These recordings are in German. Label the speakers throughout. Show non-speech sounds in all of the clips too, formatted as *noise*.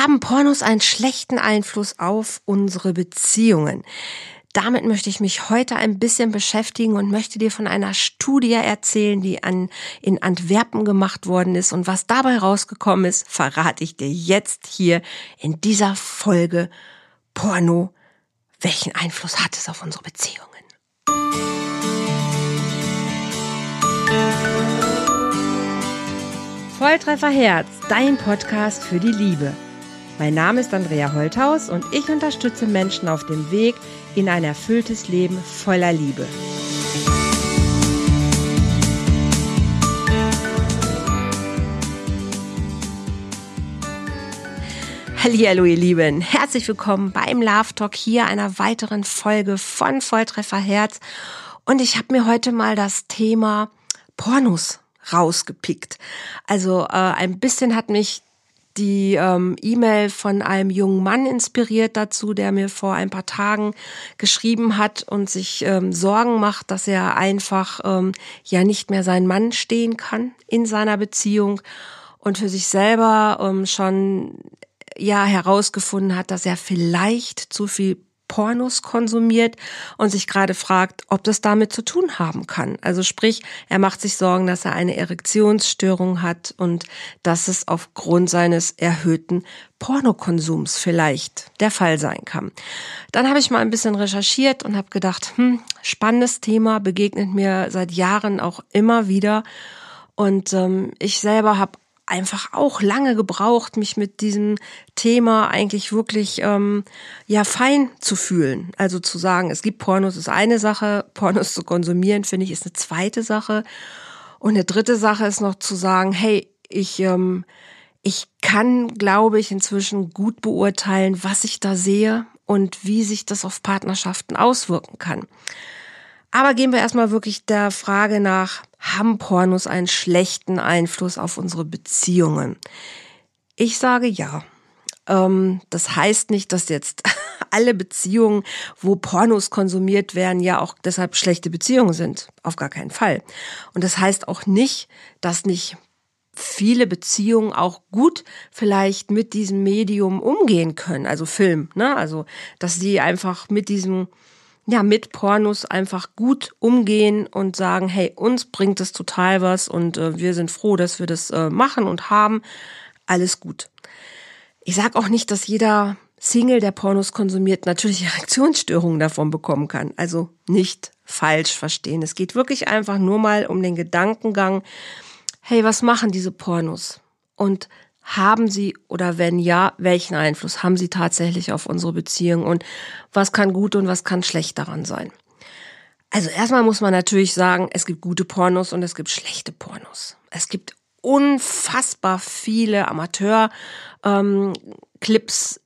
Speaker 1: Haben Pornos einen schlechten Einfluss auf unsere Beziehungen? Damit möchte ich mich heute ein bisschen beschäftigen und möchte dir von einer Studie erzählen, die an, in Antwerpen gemacht worden ist. Und was dabei rausgekommen ist, verrate ich dir jetzt hier in dieser Folge Porno. Welchen Einfluss hat es auf unsere Beziehungen? Volltreffer Herz, dein Podcast für die Liebe. Mein Name ist Andrea Holthaus und ich unterstütze Menschen auf dem Weg in ein erfülltes Leben voller Liebe. Hallo ihr Lieben, herzlich willkommen beim Love Talk hier einer weiteren Folge von Volltreffer Herz und ich habe mir heute mal das Thema Pornos rausgepickt. Also äh, ein bisschen hat mich die ähm, E-Mail von einem jungen Mann inspiriert dazu, der mir vor ein paar Tagen geschrieben hat und sich ähm, Sorgen macht, dass er einfach ähm, ja nicht mehr sein Mann stehen kann in seiner Beziehung und für sich selber ähm, schon ja herausgefunden hat, dass er vielleicht zu viel Pornos konsumiert und sich gerade fragt, ob das damit zu tun haben kann. Also sprich, er macht sich Sorgen, dass er eine Erektionsstörung hat und dass es aufgrund seines erhöhten Pornokonsums vielleicht der Fall sein kann. Dann habe ich mal ein bisschen recherchiert und habe gedacht, hm, spannendes Thema, begegnet mir seit Jahren auch immer wieder. Und ähm, ich selber habe einfach auch lange gebraucht, mich mit diesem Thema eigentlich wirklich ähm, ja fein zu fühlen. Also zu sagen, es gibt Pornos ist eine Sache, *laughs* Pornos zu konsumieren finde ich ist eine zweite Sache und eine dritte Sache ist noch zu sagen, hey, ich ähm, ich kann, glaube ich, inzwischen gut beurteilen, was ich da sehe und wie sich das auf Partnerschaften auswirken kann. Aber gehen wir erstmal wirklich der Frage nach, haben Pornos einen schlechten Einfluss auf unsere Beziehungen? Ich sage ja. Ähm, das heißt nicht, dass jetzt *laughs* alle Beziehungen, wo Pornos konsumiert werden, ja auch deshalb schlechte Beziehungen sind. Auf gar keinen Fall. Und das heißt auch nicht, dass nicht viele Beziehungen auch gut vielleicht mit diesem Medium umgehen können, also Film, ne? Also, dass sie einfach mit diesem ja, mit Pornos einfach gut umgehen und sagen, hey, uns bringt es total was und äh, wir sind froh, dass wir das äh, machen und haben. Alles gut. Ich sage auch nicht, dass jeder Single, der Pornos konsumiert, natürlich *laughs* Erektionsstörungen davon bekommen kann. Also nicht falsch verstehen. Es geht wirklich einfach nur mal um den Gedankengang, hey, was machen diese Pornos? Und haben sie oder wenn ja, welchen Einfluss haben sie tatsächlich auf unsere Beziehung und was kann gut und was kann schlecht daran sein? Also erstmal muss man natürlich sagen, es gibt gute Pornos und es gibt schlechte Pornos. Es gibt unfassbar viele Amateur-Clips, ähm,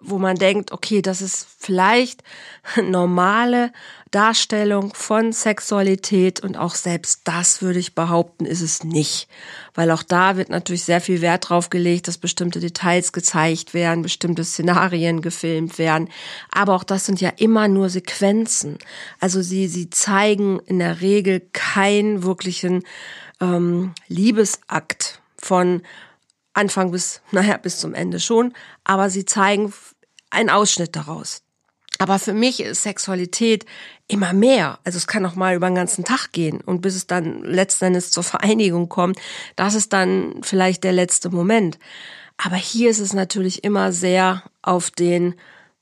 Speaker 1: wo man denkt, okay, das ist vielleicht *laughs* normale Darstellung von Sexualität und auch selbst das würde ich behaupten, ist es nicht. Weil auch da wird natürlich sehr viel Wert drauf gelegt, dass bestimmte Details gezeigt werden, bestimmte Szenarien gefilmt werden. Aber auch das sind ja immer nur Sequenzen. Also sie, sie zeigen in der Regel keinen wirklichen ähm, Liebesakt von Anfang bis, naja, bis zum Ende schon, aber sie zeigen einen Ausschnitt daraus. Aber für mich ist Sexualität immer mehr. Also es kann auch mal über den ganzen Tag gehen und bis es dann letztendlich zur Vereinigung kommt, das ist dann vielleicht der letzte Moment. Aber hier ist es natürlich immer sehr auf den,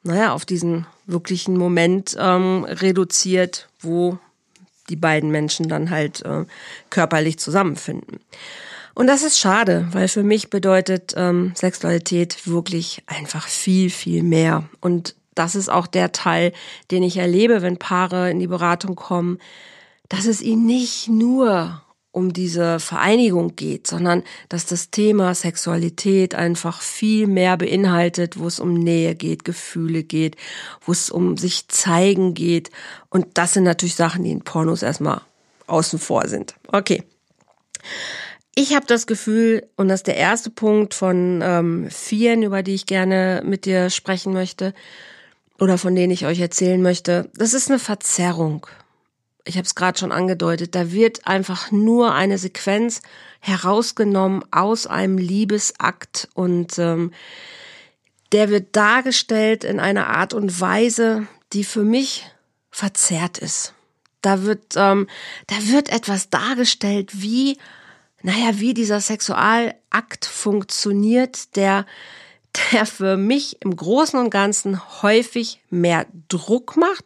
Speaker 1: naja, auf diesen wirklichen Moment ähm, reduziert, wo die beiden Menschen dann halt äh, körperlich zusammenfinden. Und das ist schade, weil für mich bedeutet ähm, Sexualität wirklich einfach viel, viel mehr. Und das ist auch der Teil, den ich erlebe, wenn Paare in die Beratung kommen, dass es ihnen nicht nur um diese Vereinigung geht, sondern dass das Thema Sexualität einfach viel mehr beinhaltet, wo es um Nähe geht, Gefühle geht, wo es um sich zeigen geht. Und das sind natürlich Sachen, die in Pornos erstmal außen vor sind. Okay. Ich habe das Gefühl, und das ist der erste Punkt von ähm, vielen, über die ich gerne mit dir sprechen möchte oder von denen ich euch erzählen möchte, das ist eine Verzerrung. Ich habe es gerade schon angedeutet, da wird einfach nur eine Sequenz herausgenommen aus einem Liebesakt und ähm, der wird dargestellt in einer Art und Weise, die für mich verzerrt ist. Da wird, ähm, da wird etwas dargestellt, wie, naja, wie dieser Sexualakt funktioniert, der, der für mich im Großen und Ganzen häufig mehr Druck macht.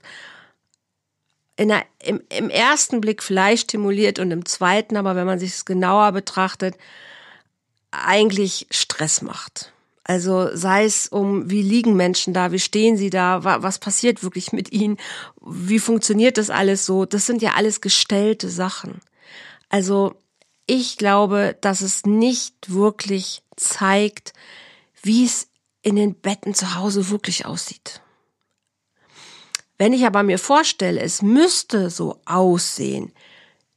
Speaker 1: Der, im, Im ersten Blick vielleicht stimuliert und im zweiten, aber wenn man sich es genauer betrachtet, eigentlich Stress macht. Also sei es um, wie liegen Menschen da, wie stehen sie da, was passiert wirklich mit ihnen, wie funktioniert das alles so, das sind ja alles gestellte Sachen. Also ich glaube, dass es nicht wirklich zeigt, wie es in den Betten zu Hause wirklich aussieht. Wenn ich aber mir vorstelle, es müsste so aussehen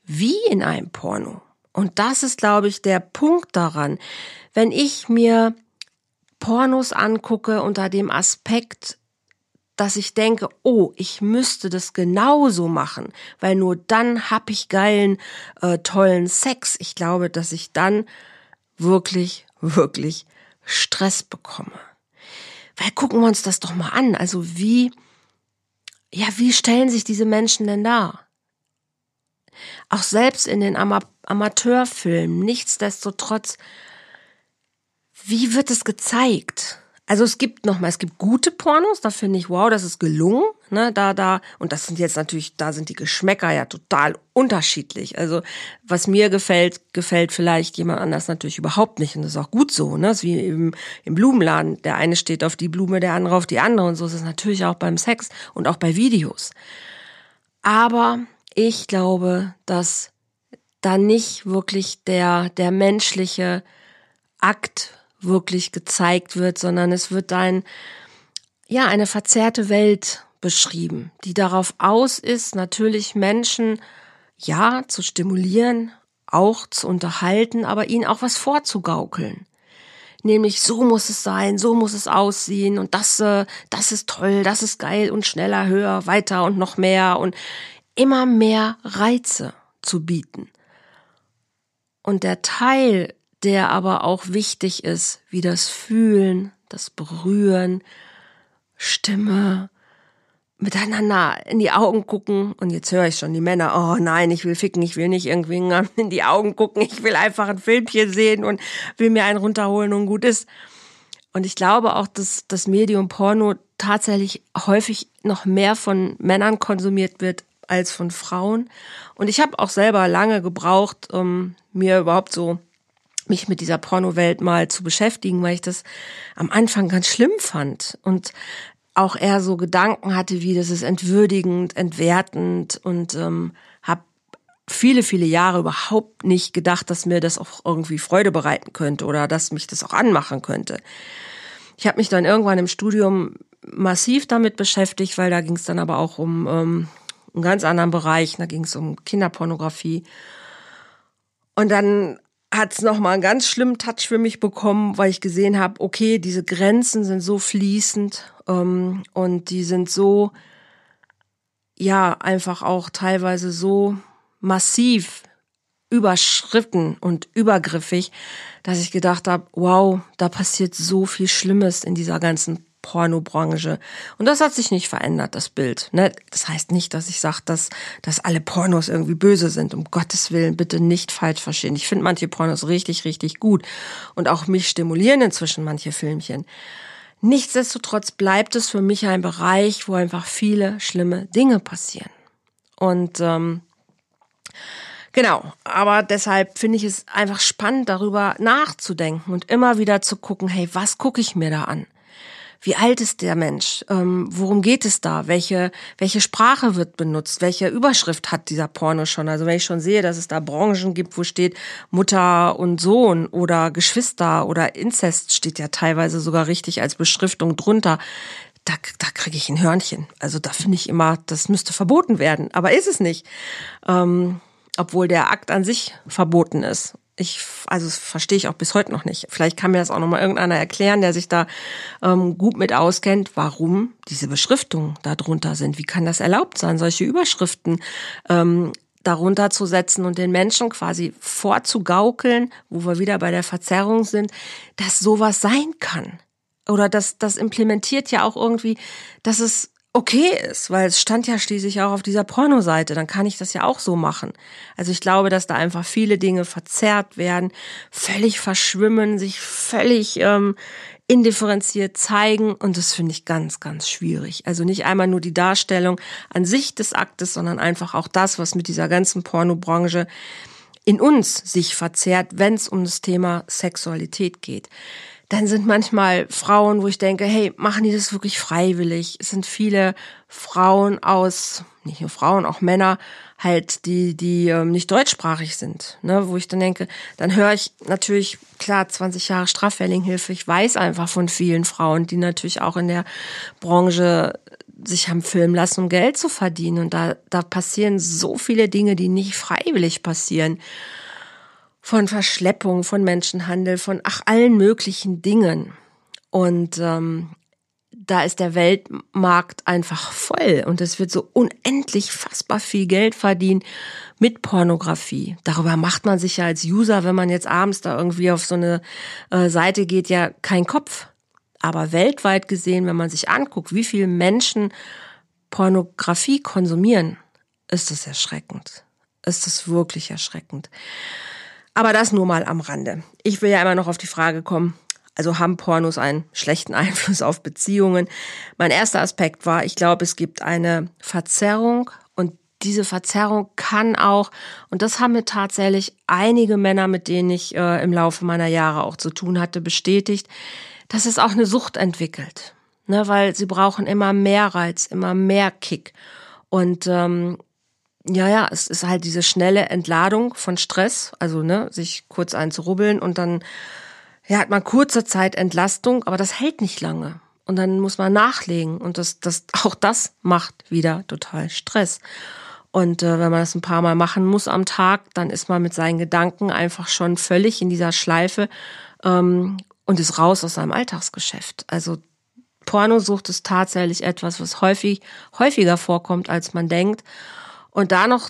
Speaker 1: wie in einem Porno, und das ist, glaube ich, der Punkt daran, wenn ich mir Pornos angucke unter dem Aspekt, dass ich denke, oh, ich müsste das genauso machen, weil nur dann hab ich geilen, äh, tollen Sex. Ich glaube, dass ich dann wirklich, wirklich Stress bekomme. Weil gucken wir uns das doch mal an. Also wie, ja, wie stellen sich diese Menschen denn dar? Auch selbst in den Ama Amateurfilmen, nichtsdestotrotz wie wird es gezeigt? Also es gibt nochmal, es gibt gute Pornos, da finde ich, wow, das ist gelungen, ne, da, da, und das sind jetzt natürlich, da sind die Geschmäcker ja total unterschiedlich. Also was mir gefällt, gefällt vielleicht jemand anders natürlich überhaupt nicht und das ist auch gut so, ne, das ist wie im, im Blumenladen, der eine steht auf die Blume, der andere auf die andere und so ist es natürlich auch beim Sex und auch bei Videos. Aber ich glaube, dass da nicht wirklich der, der menschliche Akt wirklich gezeigt wird, sondern es wird ein, ja, eine verzerrte Welt beschrieben, die darauf aus ist, natürlich Menschen, ja, zu stimulieren, auch zu unterhalten, aber ihnen auch was vorzugaukeln. Nämlich, so muss es sein, so muss es aussehen und das, äh, das ist toll, das ist geil und schneller, höher, weiter und noch mehr und immer mehr Reize zu bieten. Und der Teil der aber auch wichtig ist, wie das Fühlen, das Berühren, Stimme, miteinander in die Augen gucken. Und jetzt höre ich schon die Männer, oh nein, ich will ficken, ich will nicht irgendwie *laughs* in die Augen gucken, ich will einfach ein Filmchen sehen und will mir einen runterholen und gut ist. Und ich glaube auch, dass das Medium Porno tatsächlich häufig noch mehr von Männern konsumiert wird als von Frauen. Und ich habe auch selber lange gebraucht, um mir überhaupt so mich mit dieser Pornowelt mal zu beschäftigen, weil ich das am Anfang ganz schlimm fand und auch eher so Gedanken hatte, wie das ist entwürdigend, entwertend und ähm, habe viele, viele Jahre überhaupt nicht gedacht, dass mir das auch irgendwie Freude bereiten könnte oder dass mich das auch anmachen könnte. Ich habe mich dann irgendwann im Studium massiv damit beschäftigt, weil da ging es dann aber auch um ähm, einen ganz anderen Bereich, da ging es um Kinderpornografie. Und dann hat es nochmal einen ganz schlimmen Touch für mich bekommen, weil ich gesehen habe, okay, diese Grenzen sind so fließend ähm, und die sind so, ja, einfach auch teilweise so massiv überschritten und übergriffig, dass ich gedacht habe, wow, da passiert so viel Schlimmes in dieser ganzen Pornobranche. Und das hat sich nicht verändert, das Bild. Ne? Das heißt nicht, dass ich sage, dass, dass alle Pornos irgendwie böse sind. Um Gottes Willen, bitte nicht falsch verstehen. Ich finde manche Pornos richtig, richtig gut. Und auch mich stimulieren inzwischen manche Filmchen. Nichtsdestotrotz bleibt es für mich ein Bereich, wo einfach viele schlimme Dinge passieren. Und ähm, Genau, aber deshalb finde ich es einfach spannend, darüber nachzudenken und immer wieder zu gucken, hey, was gucke ich mir da an? Wie alt ist der Mensch? Ähm, worum geht es da? Welche, welche Sprache wird benutzt? Welche Überschrift hat dieser Porno schon? Also wenn ich schon sehe, dass es da Branchen gibt, wo steht Mutter und Sohn oder Geschwister oder Inzest steht ja teilweise sogar richtig als Beschriftung drunter. Da, da kriege ich ein Hörnchen. Also da finde ich immer, das müsste verboten werden. Aber ist es nicht. Ähm, obwohl der Akt an sich verboten ist ich, also das verstehe ich auch bis heute noch nicht. Vielleicht kann mir das auch noch mal irgendeiner erklären, der sich da ähm, gut mit auskennt, warum diese Beschriftungen da drunter sind. Wie kann das erlaubt sein, solche Überschriften ähm, darunter zu setzen und den Menschen quasi vorzugaukeln, wo wir wieder bei der Verzerrung sind, dass sowas sein kann. oder das, das implementiert ja auch irgendwie, dass es okay ist, weil es stand ja schließlich auch auf dieser Pornoseite, dann kann ich das ja auch so machen. Also ich glaube, dass da einfach viele Dinge verzerrt werden, völlig verschwimmen, sich völlig ähm, indifferenziert zeigen und das finde ich ganz, ganz schwierig. Also nicht einmal nur die Darstellung an sich des Aktes, sondern einfach auch das, was mit dieser ganzen Pornobranche in uns sich verzerrt, wenn es um das Thema Sexualität geht dann sind manchmal Frauen, wo ich denke, hey, machen die das wirklich freiwillig? Es sind viele Frauen aus, nicht nur Frauen, auch Männer, halt, die, die ähm, nicht deutschsprachig sind, ne, wo ich dann denke, dann höre ich natürlich, klar, 20 Jahre Strafverlinghilfe, ich weiß einfach von vielen Frauen, die natürlich auch in der Branche sich haben filmen lassen, um Geld zu verdienen. Und da, da passieren so viele Dinge, die nicht freiwillig passieren von Verschleppung, von Menschenhandel, von ach allen möglichen Dingen. Und ähm, da ist der Weltmarkt einfach voll und es wird so unendlich fassbar viel Geld verdient mit Pornografie. Darüber macht man sich ja als User, wenn man jetzt abends da irgendwie auf so eine äh, Seite geht, ja kein Kopf. Aber weltweit gesehen, wenn man sich anguckt, wie viele Menschen Pornografie konsumieren, ist es erschreckend. Ist es wirklich erschreckend. Aber das nur mal am Rande. Ich will ja immer noch auf die Frage kommen, also haben Pornos einen schlechten *laughs* Einfluss auf Beziehungen? Mein erster Aspekt war, ich glaube, es gibt eine Verzerrung und diese Verzerrung kann auch, und das haben mir tatsächlich einige Männer, mit denen ich äh, im Laufe meiner Jahre auch zu tun hatte, bestätigt, dass es auch eine Sucht entwickelt. Ne, weil sie brauchen immer mehr Reiz, immer mehr Kick. Und ähm, ja, ja, es ist halt diese schnelle Entladung von Stress, also ne, sich kurz einzurubbeln und dann ja, hat man kurze Zeit Entlastung, aber das hält nicht lange. Und dann muss man nachlegen und das, das, auch das macht wieder total Stress. Und äh, wenn man das ein paar Mal machen muss am Tag, dann ist man mit seinen Gedanken einfach schon völlig in dieser Schleife ähm, und ist raus aus seinem Alltagsgeschäft. Also Pornosucht ist tatsächlich etwas, was häufig häufiger vorkommt, als man denkt. Und da noch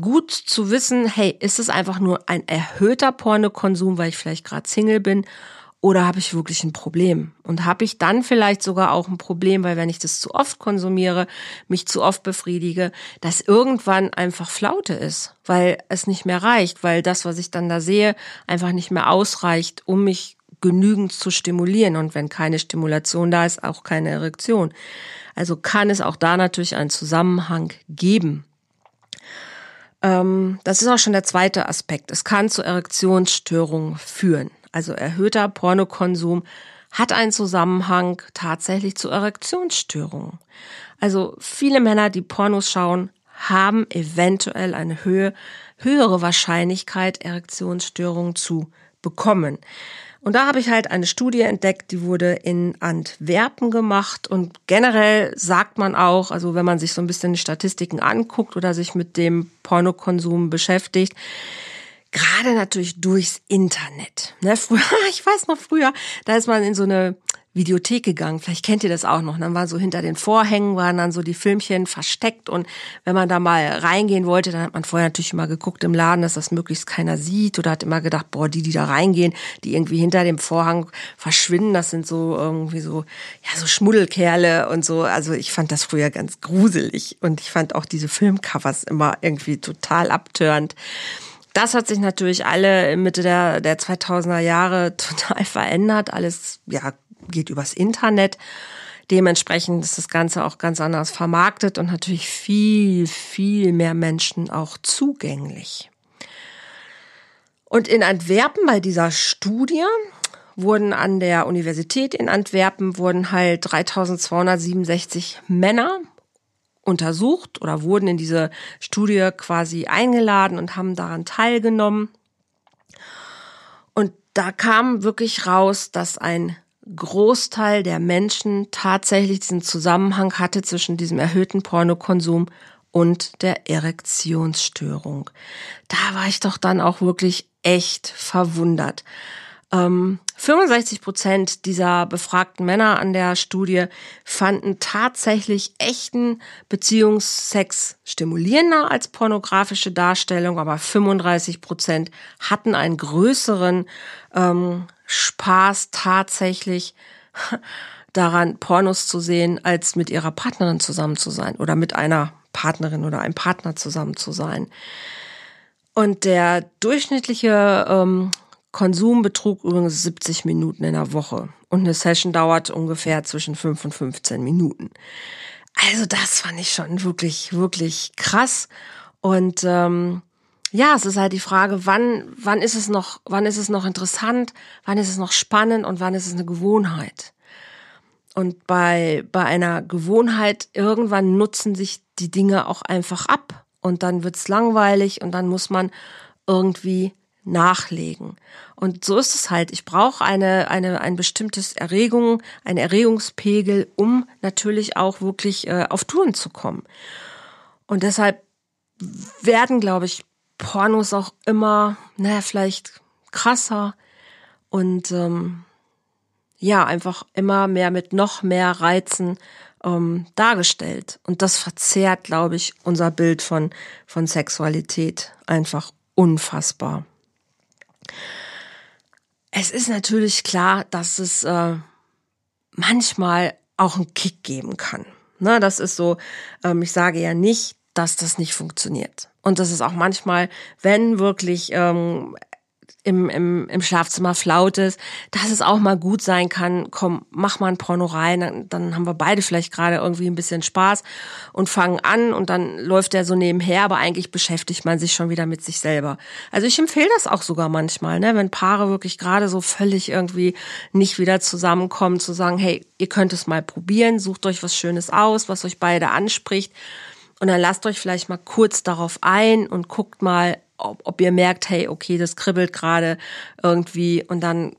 Speaker 1: gut zu wissen, hey, ist es einfach nur ein erhöhter Pornokonsum, weil ich vielleicht gerade Single bin, oder habe ich wirklich ein Problem? Und habe ich dann vielleicht sogar auch ein Problem, weil wenn ich das zu oft konsumiere, mich zu oft befriedige, dass irgendwann einfach Flaute ist, weil es nicht mehr reicht, weil das, was ich dann da sehe, einfach nicht mehr ausreicht, um mich genügend zu stimulieren. Und wenn keine Stimulation da ist, auch keine Erektion. Also kann es auch da natürlich einen Zusammenhang geben. Ähm, das ist auch schon der zweite Aspekt. Es kann zu Erektionsstörungen führen. Also erhöhter Pornokonsum hat einen Zusammenhang tatsächlich zu Erektionsstörungen. Also viele Männer, die Pornos schauen, haben eventuell eine Höhe, höhere Wahrscheinlichkeit, Erektionsstörungen zu bekommen. Und da habe ich halt eine Studie entdeckt, die wurde in Antwerpen gemacht. Und generell sagt man auch, also wenn man sich so ein bisschen die Statistiken anguckt oder sich mit dem Pornokonsum beschäftigt, gerade natürlich durchs Internet. Ne, früher, *laughs* ich weiß noch früher, da ist man in so eine Videothek gegangen. Vielleicht kennt ihr das auch noch. Dann war so hinter den Vorhängen waren dann so die Filmchen versteckt und wenn man da mal reingehen wollte, dann hat man vorher natürlich immer geguckt im Laden, dass das möglichst keiner sieht oder hat immer gedacht, boah, die, die da reingehen, die irgendwie hinter dem Vorhang verschwinden, das sind so irgendwie so, ja, so Schmuddelkerle und so. Also ich fand das früher ganz gruselig und ich fand auch diese Filmcovers immer irgendwie total abtörend. Das hat sich natürlich alle Mitte der, der 2000er Jahre *laughs* total verändert. Alles, ja, geht übers Internet. Dementsprechend ist das Ganze auch ganz anders vermarktet und natürlich viel, viel mehr Menschen auch zugänglich. Und in Antwerpen bei dieser Studie wurden an der Universität in Antwerpen wurden halt 3267 Männer untersucht oder wurden in diese Studie quasi eingeladen und haben daran teilgenommen. Und da kam wirklich raus, dass ein Großteil der Menschen tatsächlich diesen Zusammenhang hatte zwischen diesem erhöhten Pornokonsum und der Erektionsstörung. Da war ich doch dann auch wirklich echt verwundert. Ähm, 65 Prozent dieser befragten Männer an der Studie fanden tatsächlich echten Beziehungssex stimulierender als pornografische Darstellung, aber 35 Prozent hatten einen größeren ähm, Spaß tatsächlich *laughs* daran, Pornos zu sehen, als mit ihrer Partnerin zusammen zu sein oder mit einer Partnerin oder einem Partner zusammen zu sein. Und der durchschnittliche ähm, Konsum betrug übrigens 70 Minuten in der Woche. Und eine Session dauert ungefähr zwischen 5 und 15 Minuten. Also das fand ich schon wirklich, wirklich krass. Und ähm, ja, es ist halt die Frage, wann, wann ist es noch, wann ist es noch interessant, wann ist es noch spannend und wann ist es eine Gewohnheit. Und bei, bei einer Gewohnheit, irgendwann nutzen sich die Dinge auch einfach ab. Und dann wird's langweilig und dann muss man irgendwie nachlegen. Und so ist es halt. Ich brauche eine, eine, ein bestimmtes Erregung, ein Erregungspegel, um natürlich auch wirklich äh, auf Touren zu kommen. Und deshalb werden, glaube ich, Pornos auch immer, naja, vielleicht krasser und ähm, ja, einfach immer mehr mit noch mehr Reizen ähm, dargestellt. Und das verzerrt, glaube ich, unser Bild von, von Sexualität einfach unfassbar. Es ist natürlich klar, dass es äh, manchmal auch einen Kick geben kann. Ne, das ist so, ähm, ich sage ja nicht, dass das nicht funktioniert. Und das ist auch manchmal, wenn wirklich ähm, im, im, im Schlafzimmer flaut ist, dass es auch mal gut sein kann, komm, mach mal ein Porno rein, dann, dann haben wir beide vielleicht gerade irgendwie ein bisschen Spaß und fangen an und dann läuft der so nebenher, aber eigentlich beschäftigt man sich schon wieder mit sich selber. Also ich empfehle das auch sogar manchmal, ne, wenn Paare wirklich gerade so völlig irgendwie nicht wieder zusammenkommen, zu sagen, hey, ihr könnt es mal probieren, sucht euch was Schönes aus, was euch beide anspricht. Und dann lasst euch vielleicht mal kurz darauf ein und guckt mal, ob, ob ihr merkt, hey, okay, das kribbelt gerade irgendwie und dann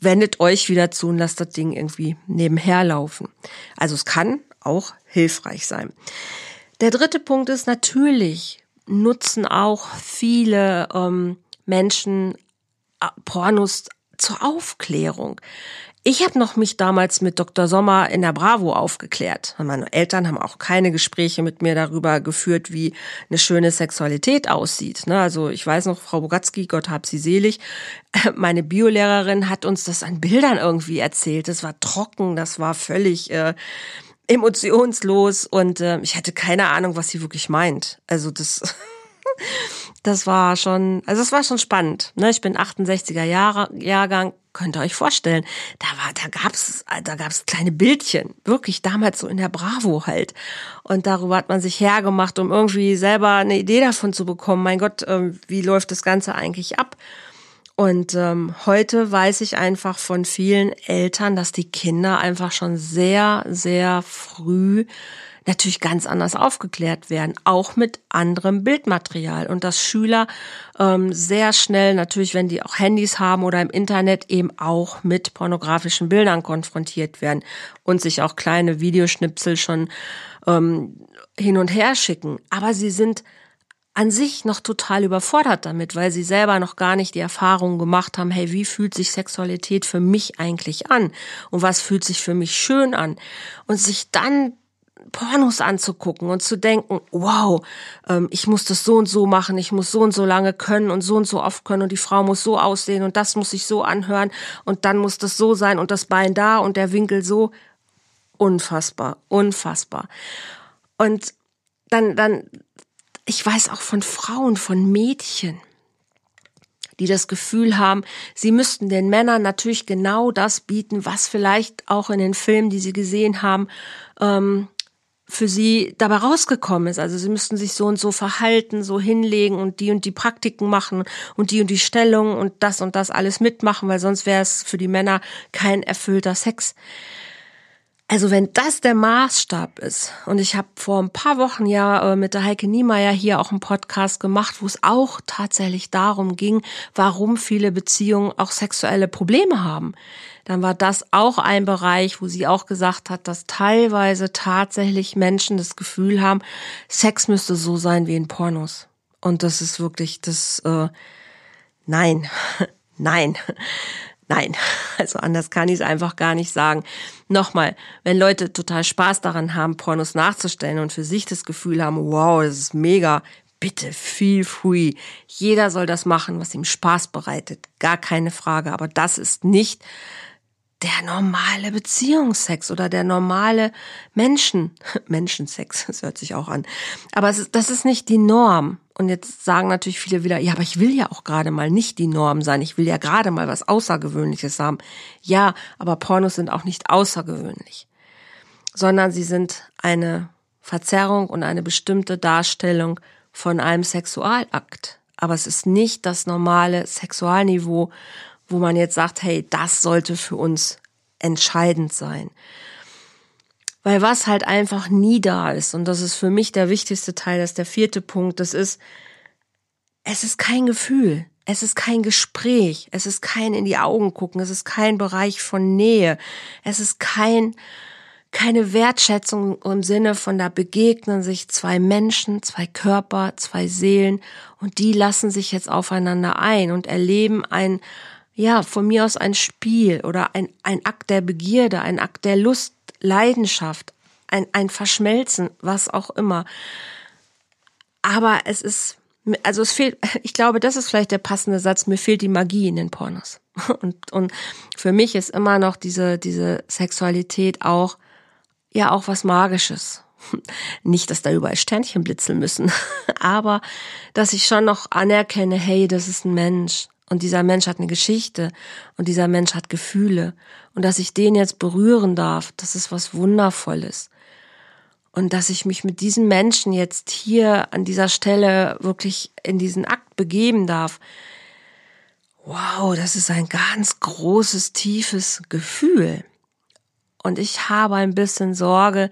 Speaker 1: wendet euch wieder zu und lasst das Ding irgendwie nebenher laufen. Also es kann auch hilfreich sein. Der dritte Punkt ist natürlich, nutzen auch viele ähm, Menschen äh, Pornos zur Aufklärung. Ich habe noch mich damals mit Dr. Sommer in der Bravo aufgeklärt. Meine Eltern haben auch keine Gespräche mit mir darüber geführt, wie eine schöne Sexualität aussieht. Ne? Also ich weiß noch, Frau Bogatzki, Gott hab sie selig, *laughs* meine Biolehrerin hat uns das an Bildern irgendwie erzählt. Das war trocken, das war völlig äh, emotionslos und äh, ich hatte keine Ahnung, was sie wirklich meint. Also das *laughs* das war schon, also es war schon spannend. Ne? Ich bin 68er Jahre, Jahrgang, könnt ihr euch vorstellen. Da war, da gab's, da gab's kleine Bildchen, wirklich damals so in der Bravo halt. Und darüber hat man sich hergemacht, um irgendwie selber eine Idee davon zu bekommen. Mein Gott, ähm, wie läuft das Ganze eigentlich ab? Und ähm, heute weiß ich einfach von vielen Eltern, dass die Kinder einfach schon sehr, sehr früh natürlich ganz anders aufgeklärt werden, auch mit anderem Bildmaterial. Und dass Schüler ähm, sehr schnell, natürlich, wenn die auch Handys haben oder im Internet, eben auch mit pornografischen Bildern konfrontiert werden und sich auch kleine Videoschnipsel schon ähm, hin und her schicken. Aber sie sind an sich noch total überfordert damit, weil sie selber noch gar nicht die Erfahrung gemacht haben, hey, wie fühlt sich Sexualität für mich eigentlich an? Und was fühlt sich für mich schön an? Und sich dann Pornos anzugucken und zu denken, wow, ähm, ich muss das so und so machen, ich muss so und so lange können und so und so oft können und die Frau muss so aussehen und das muss sich so anhören und dann muss das so sein und das Bein da und der Winkel so. Unfassbar, unfassbar. Und dann, dann, ich weiß auch von Frauen, von Mädchen, die das Gefühl haben, sie müssten den Männern natürlich genau das bieten, was vielleicht auch in den Filmen, die sie gesehen haben, ähm, für sie dabei rausgekommen ist. Also sie müssten sich so und so verhalten, so hinlegen und die und die Praktiken machen und die und die Stellung und das und das alles mitmachen, weil sonst wäre es für die Männer kein erfüllter Sex. Also wenn das der Maßstab ist, und ich habe vor ein paar Wochen ja äh, mit der Heike Niemeyer hier auch einen Podcast gemacht, wo es auch tatsächlich darum ging, warum viele Beziehungen auch sexuelle Probleme haben dann war das auch ein Bereich, wo sie auch gesagt hat, dass teilweise tatsächlich Menschen das Gefühl haben, Sex müsste so sein wie in Pornos. Und das ist wirklich das, äh, nein, *laughs* nein, *laughs* nein. Also anders kann ich es einfach gar nicht sagen. Nochmal, wenn Leute total Spaß daran haben, Pornos nachzustellen und für sich das Gefühl haben, wow, das ist mega, bitte feel free. Jeder soll das machen, was ihm Spaß bereitet. Gar keine Frage. Aber das ist nicht der normale Beziehungsex oder der normale Menschen, *laughs* Menschensex, das hört sich auch an. Aber ist, das ist nicht die Norm. Und jetzt sagen natürlich viele wieder, ja, aber ich will ja auch gerade mal nicht die Norm sein. Ich will ja gerade mal was Außergewöhnliches haben. Ja, aber Pornos sind auch nicht außergewöhnlich, sondern sie sind eine Verzerrung und eine bestimmte Darstellung von einem Sexualakt. Aber es ist nicht das normale Sexualniveau, wo man jetzt sagt, hey, das sollte für uns entscheidend sein. Weil was halt einfach nie da ist, und das ist für mich der wichtigste Teil, das ist der vierte Punkt, das ist, es ist kein Gefühl, es ist kein Gespräch, es ist kein in die Augen gucken, es ist kein Bereich von Nähe, es ist kein, keine Wertschätzung im Sinne von da begegnen sich zwei Menschen, zwei Körper, zwei Seelen und die lassen sich jetzt aufeinander ein und erleben ein, ja, von mir aus ein Spiel oder ein, ein Akt der Begierde, ein Akt der Lust, Leidenschaft, ein, ein Verschmelzen, was auch immer. Aber es ist, also es fehlt, *laughs* ich glaube, das ist vielleicht der passende Satz, mir fehlt die Magie in den Pornos. *laughs* Und, und für mich ist immer noch diese, diese Sexualität auch, ja, auch was Magisches. *laughs* Nicht, dass da überall Sternchen blitzeln müssen, aber dass ich schon noch anerkenne, hey, das ist ein Mensch und dieser Mensch hat eine Geschichte und dieser Mensch hat Gefühle und dass ich den jetzt berühren darf, das ist was Wundervolles. Und dass ich mich mit diesem Menschen jetzt hier an dieser Stelle wirklich in diesen Akt begeben darf. Wow, das ist ein ganz großes, tiefes Gefühl. Und ich habe ein bisschen Sorge,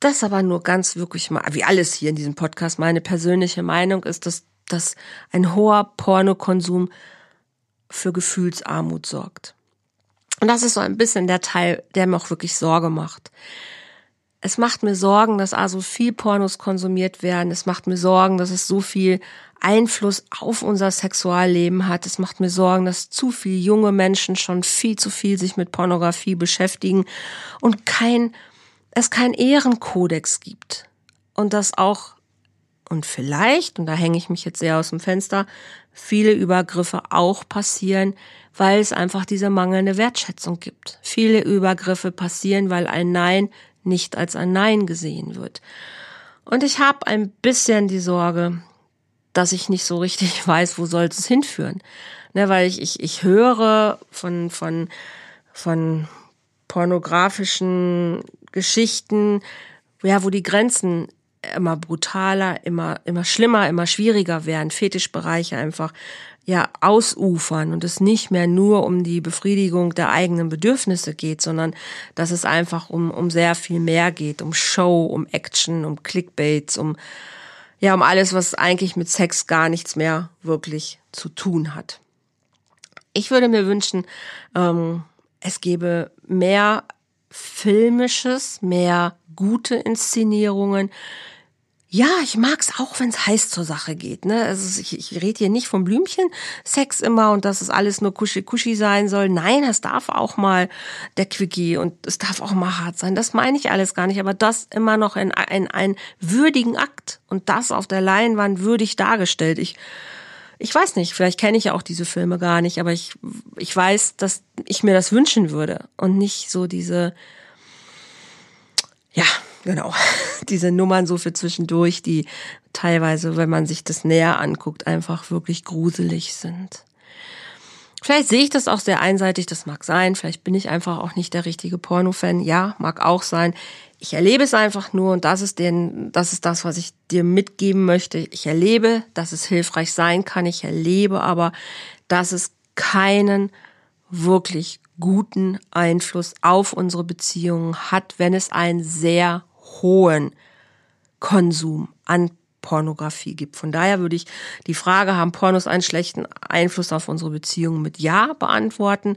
Speaker 1: das aber nur ganz wirklich mal, wie alles hier in diesem Podcast, meine persönliche Meinung ist, dass dass ein hoher Pornokonsum für Gefühlsarmut sorgt. Und das ist so ein bisschen der Teil, der mir auch wirklich Sorge macht. Es macht mir Sorgen, dass also viel Pornos konsumiert werden. Es macht mir Sorgen, dass es so viel Einfluss auf unser Sexualleben hat. Es macht mir Sorgen, dass zu viele junge Menschen schon viel zu viel sich mit Pornografie beschäftigen und kein, es kein Ehrenkodex gibt. Und dass auch und vielleicht, und da hänge ich mich jetzt sehr aus dem Fenster, viele Übergriffe auch passieren, weil es einfach diese mangelnde Wertschätzung gibt. Viele Übergriffe passieren, weil ein Nein nicht als ein Nein gesehen wird. Und ich habe ein bisschen die Sorge, dass ich nicht so richtig *laughs* weiß, wo soll es hinführen. Ne, weil ich, ich, ich höre von, von, von pornografischen Geschichten, ja, wo die Grenzen immer brutaler, immer, immer schlimmer, immer schwieriger werden, Fetischbereiche einfach ja ausufern und es nicht mehr nur um die Befriedigung der eigenen Bedürfnisse geht, sondern dass es einfach um, um sehr viel mehr geht, um Show, um Action, um Clickbaits, um ja, um alles, was eigentlich mit Sex gar nichts mehr wirklich zu tun hat. Ich würde mir wünschen, ähm, es gäbe mehr Filmisches, mehr gute Inszenierungen, ja, ich mag's auch, wenn's heiß zur Sache geht. Ne? Also ich, ich rede hier nicht vom Blümchen Sex immer und dass es alles nur kuschi-kuschi sein soll. Nein, es darf auch mal der Quickie und es darf auch mal hart sein. Das meine ich alles gar nicht, aber das immer noch in, in einen würdigen Akt und das auf der Leinwand würdig dargestellt. Ich ich weiß nicht, vielleicht kenne ich ja auch diese Filme gar nicht, aber ich, ich weiß, dass ich mir das wünschen würde und nicht so diese, ja, Genau. *laughs* Diese Nummern so für zwischendurch, die teilweise, wenn man sich das näher anguckt, einfach wirklich gruselig sind. Vielleicht sehe ich das auch sehr einseitig, das mag sein. Vielleicht bin ich einfach auch nicht der richtige Porno-Fan. Ja, mag auch sein. Ich erlebe es einfach nur und das ist den, das ist das, was ich dir mitgeben möchte. Ich erlebe, dass es hilfreich sein kann. Ich erlebe aber, dass es keinen wirklich guten Einfluss auf unsere Beziehungen hat, wenn es einen sehr hohen Konsum an Pornografie gibt. Von daher würde ich die Frage, haben Pornos einen schlechten Einfluss auf unsere Beziehungen mit Ja beantworten.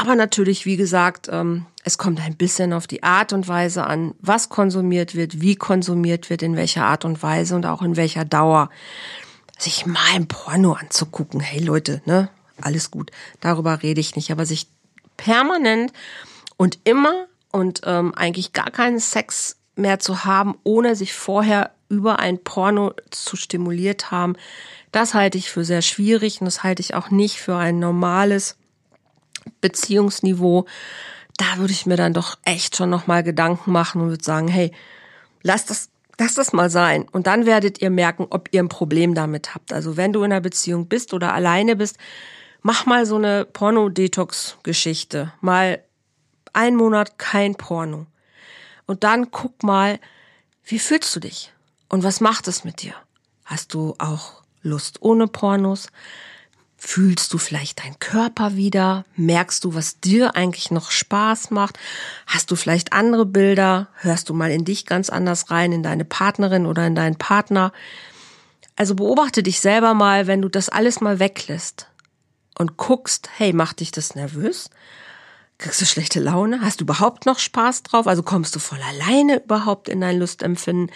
Speaker 1: Aber natürlich, wie gesagt, ähm, es kommt ein bisschen auf die Art und Weise an, was konsumiert wird, wie konsumiert wird, in welcher Art und Weise und auch in welcher Dauer. Sich mal ein Porno anzugucken, hey Leute, ne, alles gut, darüber rede ich nicht, aber sich permanent und immer und ähm, eigentlich gar keinen Sex mehr zu haben, ohne sich vorher über ein Porno zu stimuliert haben, das halte ich für sehr schwierig und das halte ich auch nicht für ein normales Beziehungsniveau, da würde ich mir dann doch echt schon nochmal Gedanken machen und würde sagen, hey, lass das, lass das mal sein. Und dann werdet ihr merken, ob ihr ein Problem damit habt. Also wenn du in einer Beziehung bist oder alleine bist, mach mal so eine Porno-Detox-Geschichte. Mal ein Monat kein Porno. Und dann guck mal, wie fühlst du dich? Und was macht es mit dir? Hast du auch Lust ohne Pornos? Fühlst du vielleicht deinen Körper wieder? Merkst du, was dir eigentlich noch Spaß macht? Hast du vielleicht andere Bilder? Hörst du mal in dich ganz anders rein, in deine Partnerin oder in deinen Partner? Also beobachte dich selber mal, wenn du das alles mal weglässt und guckst, hey, macht dich das nervös? Kriegst du schlechte Laune? Hast du überhaupt noch Spaß drauf? Also kommst du voll alleine überhaupt in dein Lustempfinden?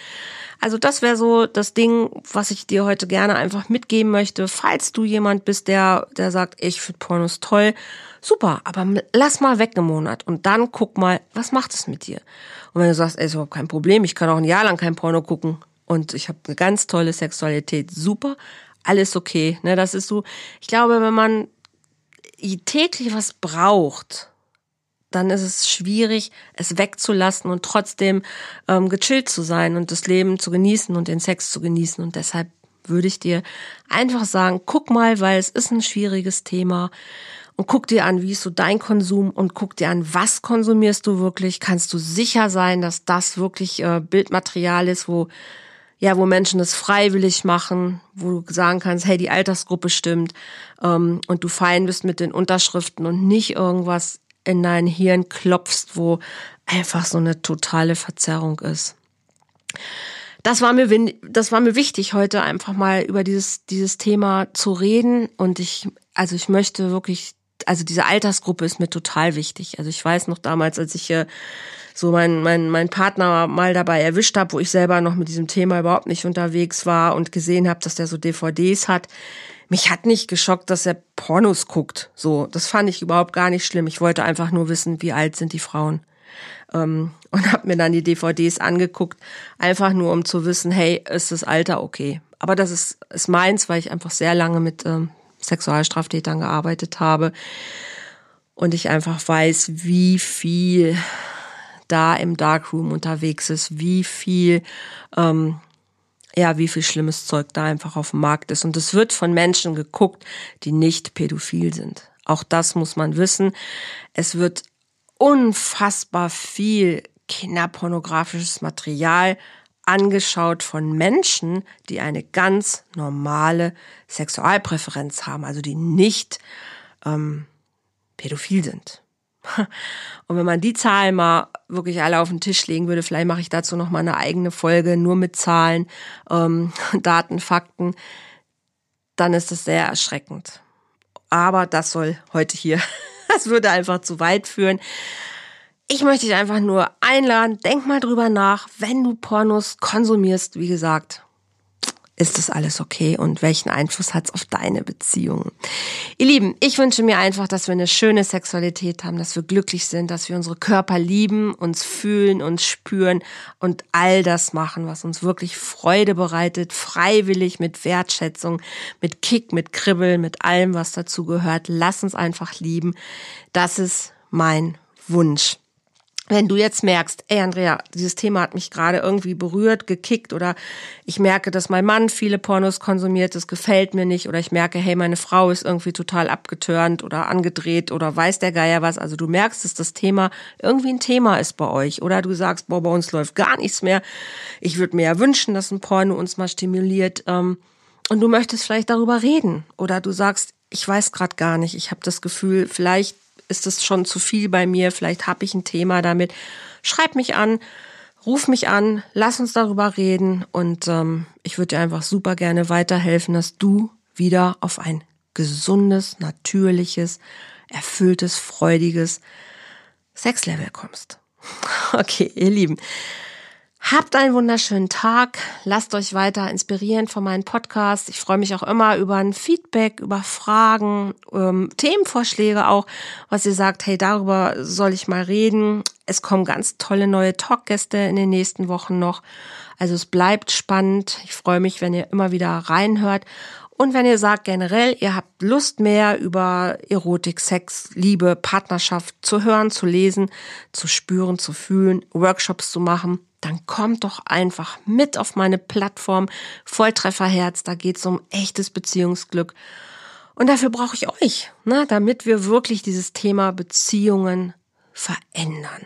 Speaker 1: Also das wäre so das Ding, was ich dir heute gerne einfach mitgeben möchte. Falls du jemand bist, der, der sagt, ich finde Pornos toll, super, aber lass mal weg einen Monat und dann guck mal, was macht es mit dir? Und wenn du sagst, ey, ist überhaupt kein Problem, ich kann auch ein Jahr lang kein Porno gucken und ich habe eine ganz tolle Sexualität, super, alles okay. Ne, das ist so, ich glaube, wenn man täglich was braucht, dann ist es schwierig, es wegzulassen und trotzdem ähm, gechillt zu sein und das Leben zu genießen und den Sex zu genießen. Und deshalb würde ich dir einfach sagen, guck mal, weil es ist ein schwieriges Thema. Und guck dir an, wie ist so dein Konsum und guck dir an, was konsumierst du wirklich? Kannst du sicher sein, dass das wirklich äh, Bildmaterial ist, wo ja, wo Menschen es freiwillig machen, wo du sagen kannst, hey, die Altersgruppe stimmt ähm, und du fein bist mit den Unterschriften und nicht irgendwas in dein Hirn klopfst, wo einfach so eine totale Verzerrung ist. Das war mir, das war mir wichtig, heute einfach mal über dieses, dieses Thema zu reden. Und ich, also ich möchte wirklich, also diese Altersgruppe ist mir total wichtig. Also ich weiß noch damals, als ich hier so mein, mein, mein Partner mal dabei erwischt habe, wo ich selber noch mit diesem Thema überhaupt nicht unterwegs war und gesehen habe, dass der so DVDs hat mich hat nicht geschockt, dass er Pornos guckt. So, das fand ich überhaupt gar nicht schlimm. Ich wollte einfach nur wissen, wie alt sind die Frauen. Ähm, *laughs* und habe mir dann die DVDs angeguckt, einfach nur um zu wissen, hey, ist das Alter okay? Aber das ist, ist meins, weil ich einfach sehr lange mit ähm, Sexualstraftätern gearbeitet habe und ich einfach weiß, wie viel da im Darkroom unterwegs ist, wie viel ähm, ja, wie viel schlimmes Zeug da einfach auf dem Markt ist. Und es wird von Menschen geguckt, die nicht pädophil sind. Auch das muss man wissen. Es wird unfassbar viel kinderpornografisches Material angeschaut von Menschen, die eine ganz normale Sexualpräferenz haben, also die nicht ähm, pädophil sind. Und wenn man die Zahlen mal wirklich alle auf den Tisch legen würde, vielleicht mache ich dazu noch mal eine eigene Folge nur mit Zahlen, ähm, *laughs* Daten, Fakten, dann ist das sehr erschreckend. Aber das soll heute hier, *laughs* das würde einfach zu weit führen. Ich möchte dich einfach nur einladen, denk mal drüber nach, wenn du Pornos konsumierst, wie gesagt, ist das alles okay und welchen Einfluss hat es auf deine Beziehungen? Ihr Lieben, ich wünsche mir einfach, dass wir eine schöne Sexualität haben, dass wir glücklich sind, dass wir unsere Körper lieben, uns fühlen, uns spüren und all das machen, was uns wirklich Freude bereitet, freiwillig mit Wertschätzung, mit Kick, mit Kribbel, mit allem, was dazu gehört. Lass uns einfach lieben. Das ist mein Wunsch wenn du jetzt merkst, ey Andrea, dieses Thema hat mich gerade irgendwie berührt, gekickt oder ich merke, dass mein Mann viele Pornos konsumiert, das gefällt mir nicht oder ich merke, hey, meine Frau ist irgendwie total abgetörnt oder angedreht oder weiß der Geier was. Also du merkst, dass das Thema irgendwie ein Thema ist bei euch oder du sagst, boah, bei uns läuft gar nichts mehr. Ich würde mir ja wünschen, dass ein Porno uns mal stimuliert ähm, und du möchtest vielleicht darüber reden oder du sagst, ich weiß gerade gar nicht, ich habe das Gefühl, vielleicht ist es schon zu viel bei mir, vielleicht habe ich ein Thema damit. Schreib mich an, ruf mich an, lass uns darüber reden und ähm, ich würde dir einfach super gerne weiterhelfen, dass du wieder auf ein gesundes, natürliches, erfülltes, freudiges Sexlevel kommst. *laughs* Okay, ihr Lieben. Habt einen wunderschönen Tag. Lasst euch weiter inspirieren von meinem Podcast. Ich freue mich auch immer über ein Feedback, über Fragen, ähm, Themenvorschläge auch, was ihr sagt, hey, darüber soll ich mal reden. Es kommen ganz tolle neue Talkgäste in den nächsten Wochen noch. Also es bleibt spannend. Ich freue mich, wenn ihr immer wieder reinhört. Und wenn ihr sagt generell, ihr habt Lust mehr über Erotik, Sex, Liebe, Partnerschaft zu hören, zu lesen, zu spüren, zu fühlen, Workshops zu machen, dann kommt doch einfach mit auf meine Plattform Volltrefferherz. Da geht's um echtes Beziehungsglück. Und dafür brauche ich euch, ne, damit wir wirklich dieses Thema Beziehungen verändern,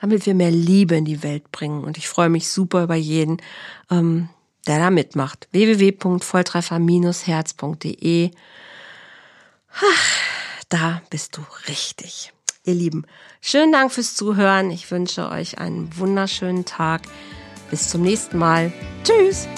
Speaker 1: damit wir mehr Liebe in die Welt bringen. Und ich freue mich super über jeden, ähm, der da mitmacht. www.volltreffer-herz.de. Da bist du richtig. Ihr Lieben, schönen Dank fürs Zuhören. Ich wünsche euch einen wunderschönen Tag. Bis zum nächsten Mal. Tschüss.